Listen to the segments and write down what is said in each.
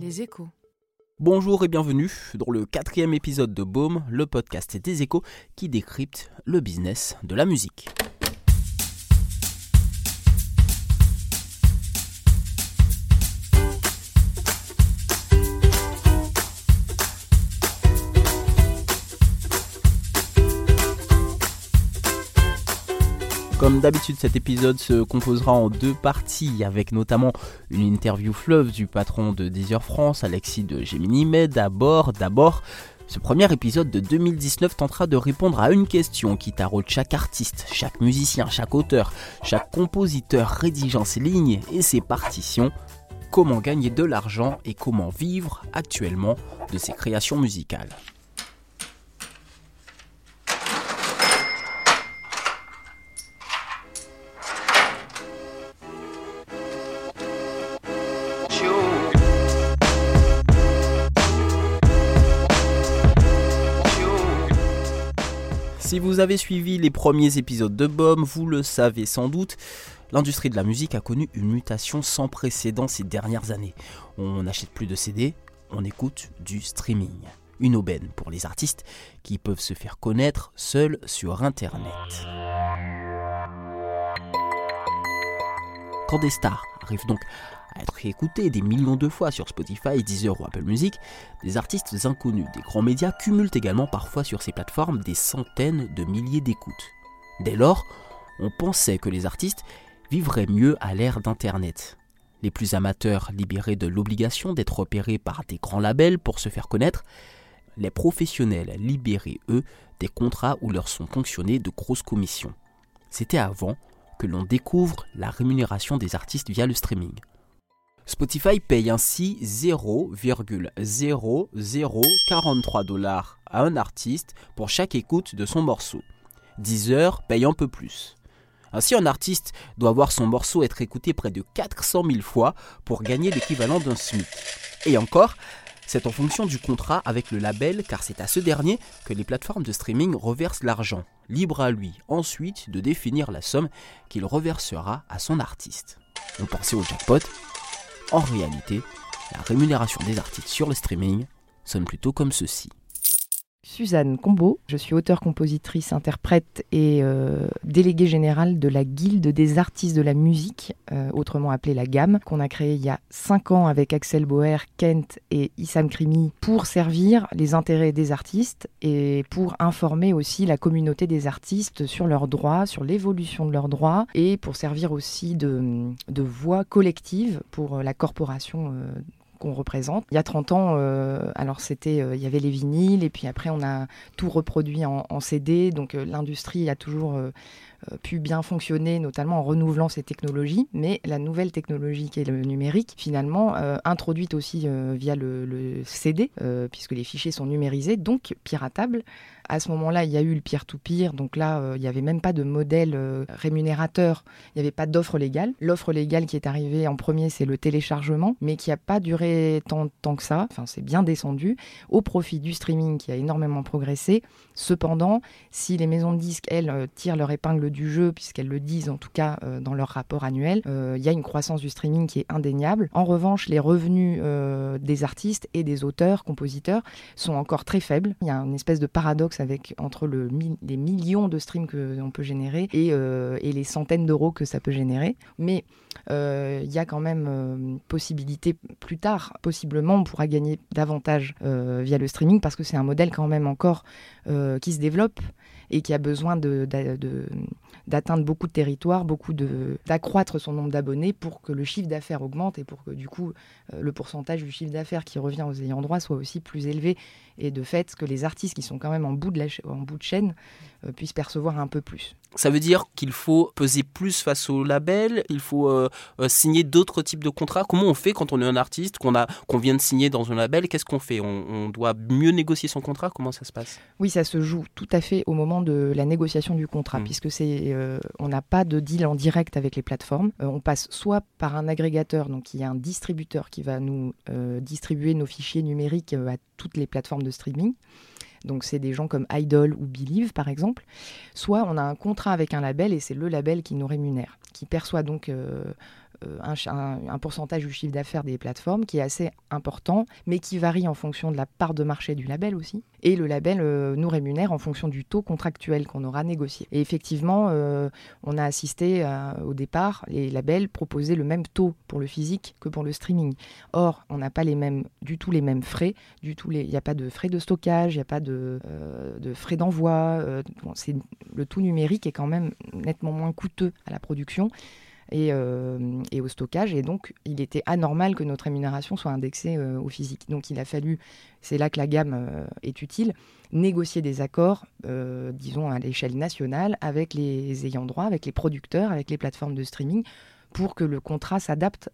Les échos. Bonjour et bienvenue dans le quatrième épisode de Baume, le podcast des échos qui décrypte le business de la musique. Comme d'habitude, cet épisode se composera en deux parties, avec notamment une interview fleuve du patron de Deezer France, Alexis de Gemini, mais d'abord, d'abord, ce premier épisode de 2019 tentera de répondre à une question qui taraude chaque artiste, chaque musicien, chaque auteur, chaque compositeur rédigeant ses lignes et ses partitions. Comment gagner de l'argent et comment vivre actuellement de ses créations musicales? Si vous avez suivi les premiers épisodes de BOM, vous le savez sans doute, l'industrie de la musique a connu une mutation sans précédent ces dernières années. On n'achète plus de CD, on écoute du streaming. Une aubaine pour les artistes qui peuvent se faire connaître seuls sur Internet. Quand des stars arrivent donc être écoutés des millions de fois sur Spotify, Deezer ou Apple Music, des artistes inconnus des grands médias cumulent également parfois sur ces plateformes des centaines de milliers d'écoutes. Dès lors, on pensait que les artistes vivraient mieux à l'ère d'Internet. Les plus amateurs libérés de l'obligation d'être opérés par des grands labels pour se faire connaître, les professionnels libérés, eux, des contrats où leur sont ponctionnés de grosses commissions. C'était avant que l'on découvre la rémunération des artistes via le streaming. Spotify paye ainsi 0,0043 dollars à un artiste pour chaque écoute de son morceau. Deezer paye un peu plus. Ainsi, un artiste doit voir son morceau être écouté près de 400 000 fois pour gagner l'équivalent d'un SMIC. Et encore, c'est en fonction du contrat avec le label car c'est à ce dernier que les plateformes de streaming reversent l'argent. Libre à lui ensuite de définir la somme qu'il reversera à son artiste. On pensait au jackpot, en réalité, la rémunération des artistes sur le streaming sonne plutôt comme ceci. Suzanne Combeau, je suis auteure, compositrice, interprète et euh, déléguée générale de la Guilde des artistes de la musique, euh, autrement appelée la GAM, qu'on a créée il y a 5 ans avec Axel Boer, Kent et Issam Krimi pour servir les intérêts des artistes et pour informer aussi la communauté des artistes sur leurs droits, sur l'évolution de leurs droits et pour servir aussi de, voix collective pour la corporation euh, qu'on représente. Il y a 30 ans, euh, alors c'était, euh, il y avait les vinyles et puis après on a tout reproduit en, CD. Donc euh, l'industrie a toujours pu bien fonctionner, notamment en renouvelant ses technologies. Mais la nouvelle technologie qui est le numérique, finalement, introduite aussi via le, CD, puisque les fichiers sont numérisés, donc piratables. À ce moment-là, il y a eu le peer-to-peer, donc là, euh, il n'y avait même pas de modèle euh, rémunérateur, il n'y avait pas d'offre légale. L'offre légale qui est arrivée en premier, c'est le téléchargement, mais qui n'a pas duré tant, que ça, enfin c'est bien descendu, au profit du streaming qui a énormément progressé. Cependant, si les maisons de disques, elles, euh, tirent leur épingle du jeu, puisqu'elles le disent en tout cas dans leur rapport annuel, il y a une croissance du streaming qui est indéniable. En revanche, les revenus des artistes et des auteurs, compositeurs, sont encore très faibles. Il y a une espèce de paradoxe avec entre le, les millions de streams qu'on peut générer euh, et, les centaines d'euros que ça peut générer. Mais euh, il y a quand même euh, possibilité plus tard, possiblement, on pourra gagner davantage via le streaming parce que c'est un modèle quand même encore qui se développe et qui a besoin d'atteindre beaucoup de territoires, beaucoup d'accroître son nombre d'abonnés pour que le chiffre d'affaires augmente et pour que du coup le pourcentage du chiffre d'affaires qui revient aux ayants droit soit aussi plus élevé et de fait que les artistes qui sont quand même en bout de, en bout de chaîne puissent percevoir un peu plus. Ça veut dire qu'il faut peser plus face au label, il faut euh, euh, signer d'autres types de contrats. Comment on fait quand on est un artiste, qu'on vient de signer dans un label Qu'est-ce qu'on fait? On, doit mieux négocier son contrat? Comment ça se passe? Oui, ça se joue tout à fait au moment de la négociation du contrat, mmh. puisque c'est, euh, on n'a pas de deal en direct avec les plateformes. on passe soit par un agrégateur, donc il y a un distributeur qui va nous distribuer nos fichiers numériques à toutes les plateformes de streaming. Donc c'est des gens comme Idol ou Believe par exemple, soit on a un contrat avec un label et c'est le label qui nous rémunère, qui perçoit donc euh, euh, un, pourcentage du chiffre d'affaires des plateformes qui est assez important, mais qui varie en fonction de la part de marché du label aussi. Et le label euh, nous rémunère en fonction du taux contractuel qu'on aura négocié. Et effectivement, euh, on a assisté au départ, les labels proposaient le même taux pour le physique que pour le streaming. Or, on n'a pas les mêmes, du tout les mêmes frais, il n'y a pas de frais de stockage, il n'y a pas de, de frais d'envoi. le tout numérique est quand même nettement moins coûteux à la production. Euh, et, au stockage. Et donc, il était anormal que notre rémunération soit indexée euh, au physique. Donc, il a fallu, c'est là que la gamme euh, est utile, négocier des accords, disons, à l'échelle nationale avec les ayants droit, avec les producteurs, avec les plateformes de streaming pour que le contrat s'adapte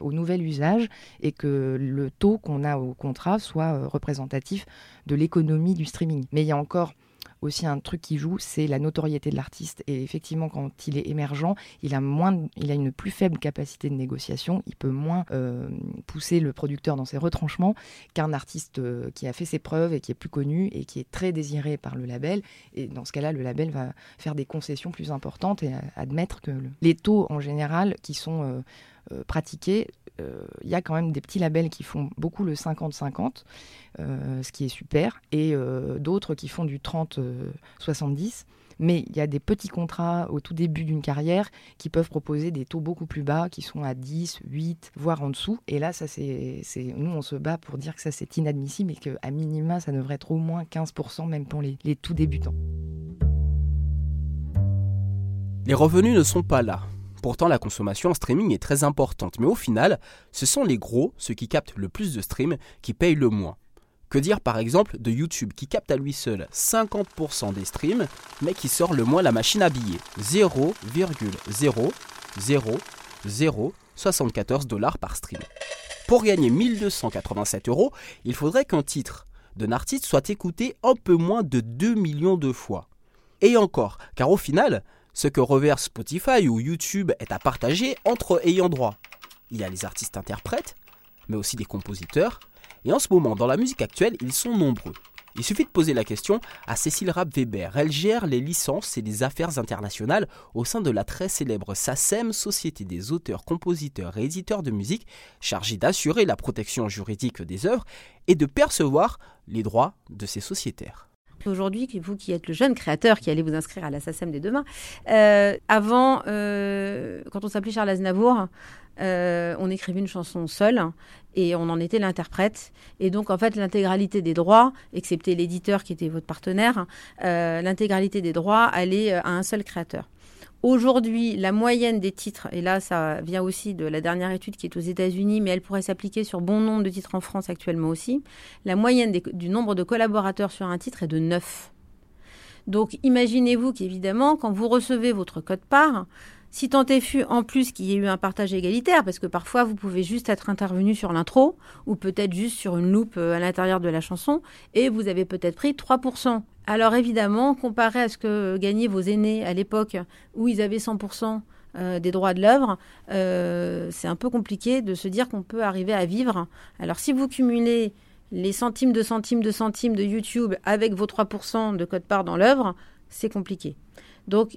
au nouvel usage et que le taux qu'on a au contrat soit représentatif de l'économie du streaming. Mais il y a encore aussi un truc qui joue, c'est la notoriété de l'artiste. Et effectivement, quand il est émergent, il a, moins, il a une plus faible capacité de négociation, il peut moins euh, pousser le producteur dans ses retranchements qu'un artiste euh, qui a fait ses preuves et qui est plus connu et qui est très désiré par le label. Et dans ce cas-là, le label va faire des concessions plus importantes et admettre que les taux en général qui sont euh, pratiqués euh, il y a quand même des petits labels qui font beaucoup le 50-50, euh, ce qui est super, et euh, d'autres qui font du 30-70. Mais il y a des petits contrats au tout début d'une carrière qui peuvent proposer des taux beaucoup plus bas, qui sont à 10, 8, voire en dessous. Et là, ça c'est, nous, on se bat pour dire que ça c'est inadmissible et qu'à minima, ça devrait être au moins 15%, même pour les tout débutants. Les revenus ne sont pas là. Pourtant, la consommation en streaming est très importante, mais au final, ce sont les gros, ceux qui captent le plus de streams, qui payent le moins. Que dire par exemple de YouTube qui capte à lui seul 50% des streams, mais qui sort le moins la machine à billets? 0,00074 dollars par stream. Pour gagner 1287 euros, il faudrait qu'un titre d'un artiste soit écouté un peu moins de 2 millions de fois. Et encore, car au final, ce que reverse Spotify ou YouTube est à partager entre ayants droit. Il y a les artistes interprètes, mais aussi des compositeurs, et en ce moment, dans la musique actuelle, ils sont nombreux. Il suffit de poser la question à Cécile Rapp-Weber. Elle gère les licences et les affaires internationales au sein de la très célèbre SACEM, Société des auteurs, compositeurs et éditeurs de musique, chargée d'assurer la protection juridique des œuvres et de percevoir les droits de ses sociétaires aujourd'hui, vous qui êtes le jeune créateur qui allez vous inscrire à la SACEM des demain, euh, avant, euh, quand on s'appelait Charles Aznavour, euh, on écrivait une chanson seule et on en était l'interprète. Et donc, en fait, l'intégralité des droits, excepté l'éditeur qui était votre partenaire, l'intégralité des droits allait à un seul créateur. Aujourd'hui, la moyenne des titres, et là ça vient aussi de la dernière étude qui est aux États-Unis, mais elle pourrait s'appliquer sur bon nombre de titres en France actuellement aussi, la moyenne du nombre de collaborateurs sur un titre est de 9. Donc imaginez-vous qu'évidemment, quand vous recevez votre code part, si tant est fut en plus qu'il y ait eu un partage égalitaire, parce que parfois vous pouvez juste être intervenu sur l'intro, ou peut-être juste sur une loupe euh, à l'intérieur de la chanson, et vous avez peut-être pris 3%. Alors évidemment, comparé à ce que gagnaient vos aînés à l'époque où ils avaient 100% euh, des droits de l'œuvre, euh, c'est un peu compliqué de se dire qu'on peut arriver à vivre. Alors si vous cumulez les centimes de centimes de centimes de YouTube avec vos 3% de code part dans l'œuvre, c'est compliqué. Donc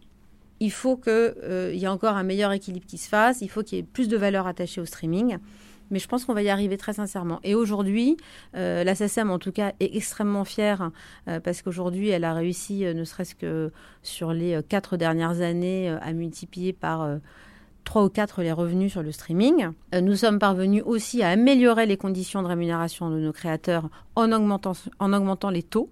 il faut qu'il euh, y ait encore un meilleur équilibre qui se fasse, il faut qu'il y ait plus de valeur attachée au streaming mais je pense qu'on va y arriver très sincèrement. Et aujourd'hui, euh, la SSM, en tout cas, est extrêmement fière euh, parce qu'aujourd'hui, elle a réussi, euh, ne serait-ce que sur les quatre dernières années, à multiplier par trois ou quatre les revenus sur le streaming. nous sommes parvenus aussi à améliorer les conditions de rémunération de nos créateurs en augmentant les taux.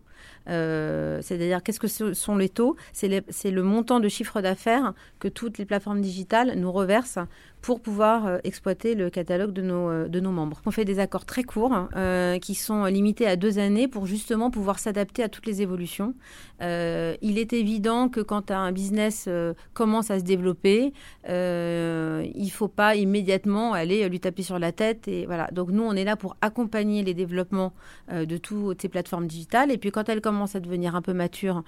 Euh, c'est-à-dire, qu'est-ce que ce sont les taux? C'est le montant de chiffre d'affaires que toutes les plateformes digitales nous reversent pour pouvoir euh, exploiter le catalogue de nos, euh, de nos membres. On fait des accords très courts hein, qui sont limités à deux années pour justement pouvoir s'adapter à toutes les évolutions. il est évident que quand un business commence à se développer, il ne faut pas immédiatement aller lui taper sur la tête. Et voilà. Donc nous, on est là pour accompagner les développements de toutes ces plateformes digitales. Et puis quand elles commencent à devenir un peu matures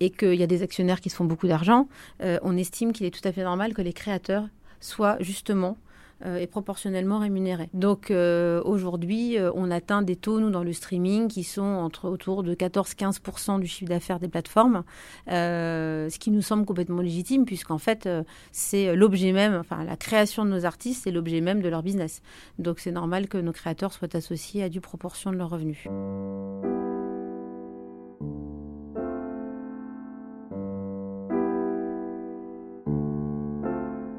et qu'il y a des actionnaires qui se font beaucoup d'argent, euh, on estime qu'il est tout à fait normal que les créateurs soient justement euh, et proportionnellement rémunérés. Donc euh, aujourd'hui, on atteint des taux, nous, dans le streaming, qui sont entre autour de 14-15% du chiffre d'affaires des plateformes, ce qui nous semble complètement légitime, puisqu'en fait, c'est l'objet même, enfin la création de nos artistes, c'est l'objet même de leur business. Donc c'est normal que nos créateurs soient associés à du proportion de leurs revenus.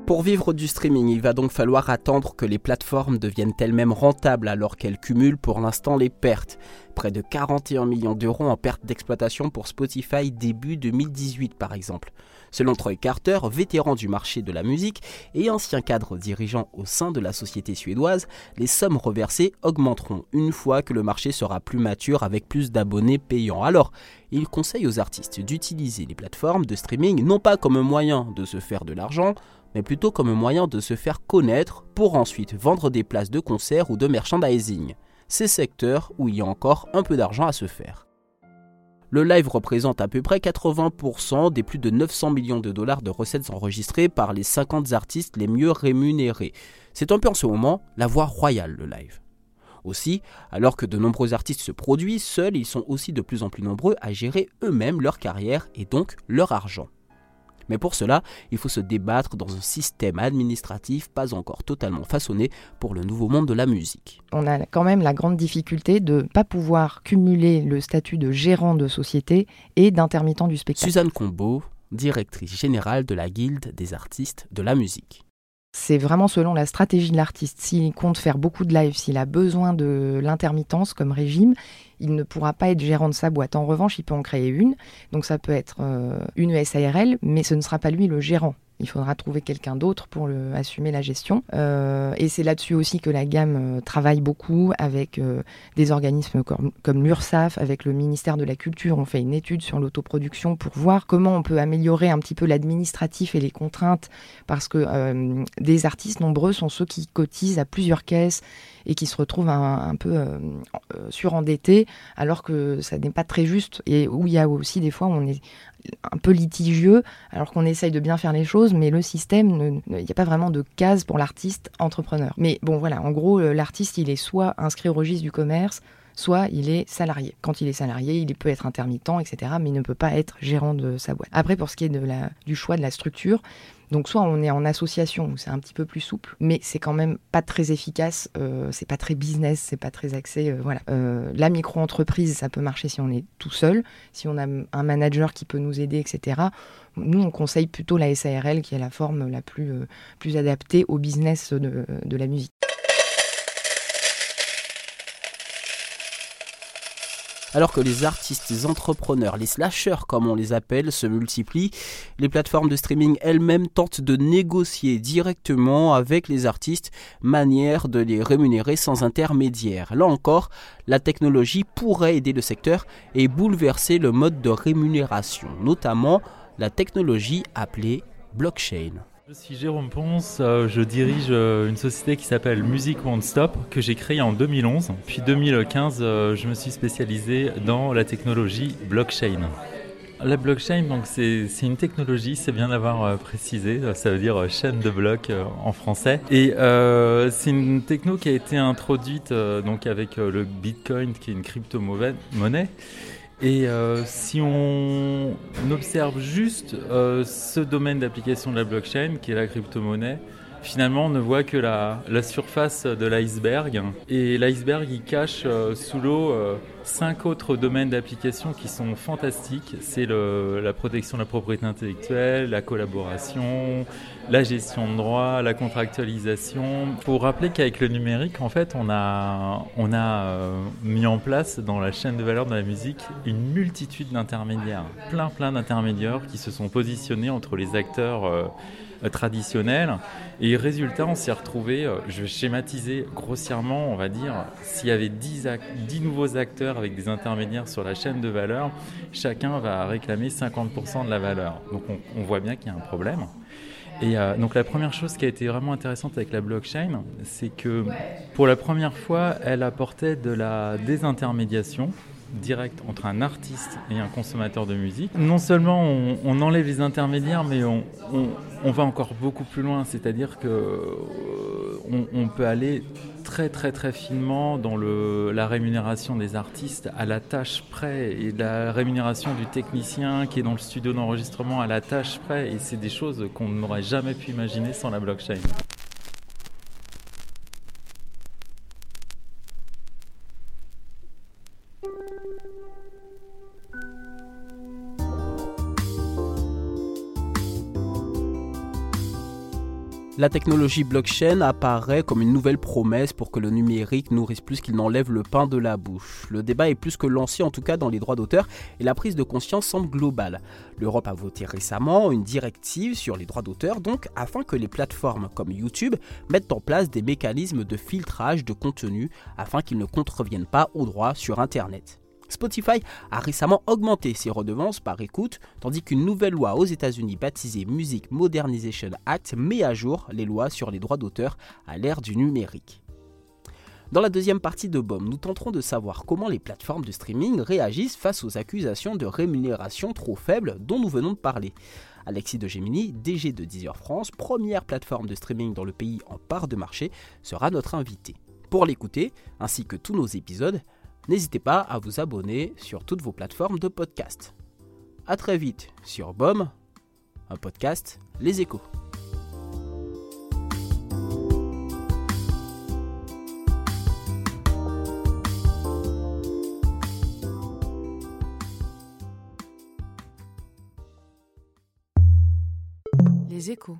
Pour vivre du streaming, il va donc falloir attendre que les plateformes deviennent elles-mêmes rentables alors qu'elles cumulent pour l'instant les pertes. Près de 41 millions d'euros en perte d'exploitation pour Spotify début 2018 par exemple. Selon Troy Carter, vétéran du marché de la musique et ancien cadre dirigeant au sein de la société suédoise, les sommes reversées augmenteront une fois que le marché sera plus mature avec plus d'abonnés payants. Alors, il conseille aux artistes d'utiliser les plateformes de streaming non pas comme moyen de se faire de l'argent, mais plutôt comme moyen de se faire connaître pour ensuite vendre des places de concert ou de merchandising. Ces secteurs où il y a encore un peu d'argent à se faire. Le live représente à peu près 80% des plus de 900 millions de dollars de recettes enregistrées par les 50 artistes les mieux rémunérés. C'est un peu en ce moment la voie royale, le live. Aussi, alors que de nombreux artistes se produisent seuls, ils sont aussi de plus en plus nombreux à gérer eux-mêmes leur carrière et donc leur argent. Mais pour cela, il faut se débattre dans un système administratif pas encore totalement façonné pour le nouveau monde de la musique. On a quand même la grande difficulté de ne pas pouvoir cumuler le statut de gérant de société et d'intermittent du spectacle. Suzanne Combeau, directrice générale de la Guilde des artistes de la musique. C'est vraiment selon la stratégie de l'artiste. S'il compte faire beaucoup de live, s'il a besoin de l'intermittence comme régime, il ne pourra pas être gérant de sa boîte. En revanche, il peut en créer une. Donc ça peut être euh, une SARL, mais ce ne sera pas lui le gérant. Il faudra trouver quelqu'un d'autre pour assumer la gestion. Euh, et c'est là-dessus aussi que la gamme euh, travaille beaucoup avec euh, des organismes comme, comme l'URSAF, avec le ministère de la Culture. On fait une étude sur l'autoproduction pour voir comment on peut améliorer un petit peu l'administratif et les contraintes, parce que des artistes nombreux sont ceux qui cotisent à plusieurs caisses et qui se retrouvent un, peu surendettés, alors que ça n'est pas très juste, et où il y a aussi des fois on est un peu litigieux, alors qu'on essaye de bien faire les choses, mais le système, il n'y a pas vraiment de case pour l'artiste entrepreneur. Mais bon, voilà, en gros, l'artiste, il est soit inscrit au registre du commerce, soit il est salarié. Quand il est salarié, il peut être intermittent, etc., mais il ne peut pas être gérant de sa boîte. Après, pour ce qui est du choix de la structure, donc soit on est en association où c'est un petit peu plus souple, mais c'est quand même pas très efficace, euh, c'est pas très business, c'est pas très axé. Euh, voilà. Euh, la micro-entreprise, ça peut marcher si on est tout seul, si on a un manager qui peut nous aider, etc. Nous, on conseille plutôt la SARL qui est la forme la plus, plus adaptée au business de la musique. Alors que les artistes, les entrepreneurs, les slashers comme on les appelle, se multiplient, les plateformes de streaming elles-mêmes tentent de négocier directement avec les artistes, manière de les rémunérer sans intermédiaire. Là encore, la technologie pourrait aider le secteur et bouleverser le mode de rémunération, notamment la technologie appelée blockchain. Je suis Jérôme Ponce, euh, je dirige euh, une société qui s'appelle Music Won't Stop, que j'ai créée en 2011. Puis 2015, euh, je me suis spécialisé dans la technologie blockchain. La blockchain, donc c'est une technologie, c'est bien d'avoir précisé, ça veut dire chaîne de blocs en français. Et c'est une techno qui a été introduite donc avec le Bitcoin, qui est une crypto-monnaie. Et euh, si on observe juste euh, ce domaine d'application de la blockchain, qui est la crypto-monnaie, finalement on ne voit que la, surface de l'iceberg. Et l'iceberg il cache euh, sous l'eau euh, cinq autres domaines d'application qui sont fantastiques. C'est la protection de la propriété intellectuelle, la collaboration, la gestion de droit, la contractualisation. Pour rappeler qu'avec le numérique, en fait, on a, euh, mis en place dans la chaîne de valeur de la musique une multitude d'intermédiaires, plein plein d'intermédiaires qui se sont positionnés entre les acteurs euh, traditionnel. Et résultat, on s'est retrouvé, euh, je vais schématiser grossièrement, on va dire, s'il y avait 10, 10 nouveaux acteurs avec des intermédiaires sur la chaîne de valeur, chacun va réclamer 50% de la valeur. Donc on, voit bien qu'il y a un problème. Et euh, donc la première chose qui a été vraiment intéressante avec la blockchain, c'est que pour la première fois, elle apportait de la désintermédiation direct entre un artiste et un consommateur de musique. Non seulement on, enlève les intermédiaires, mais on, va encore beaucoup plus loin, c'est-à-dire que euh, on, peut aller très très très finement dans le, la rémunération des artistes à la tâche près et la rémunération du technicien qui est dans le studio d'enregistrement à la tâche près et c'est des choses qu'on n'aurait jamais pu imaginer sans la blockchain. La technologie blockchain apparaît comme une nouvelle promesse pour que le numérique nourrisse plus qu'il n'enlève le pain de la bouche. Le débat est plus que lancé en tout cas dans les droits d'auteur et la prise de conscience semble globale. L'Europe a voté récemment une directive sur les droits d'auteur donc afin que les plateformes comme YouTube mettent en place des mécanismes de filtrage de contenu afin qu'ils ne contreviennent pas aux droits sur Internet. Spotify a récemment augmenté ses redevances par écoute, tandis qu'une nouvelle loi aux États-Unis baptisée Music Modernization Act met à jour les lois sur les droits d'auteur à l'ère du numérique. Dans la deuxième partie de BOM, nous tenterons de savoir comment les plateformes de streaming réagissent face aux accusations de rémunération trop faible dont nous venons de parler. Alexis de Gemini, DG de Deezer France, première plateforme de streaming dans le pays en part de marché, sera notre invité. Pour l'écouter, ainsi que tous nos épisodes, N'hésitez pas à vous abonner sur toutes vos plateformes de podcast. A très vite sur BOM, un podcast Les Échos. Les Échos.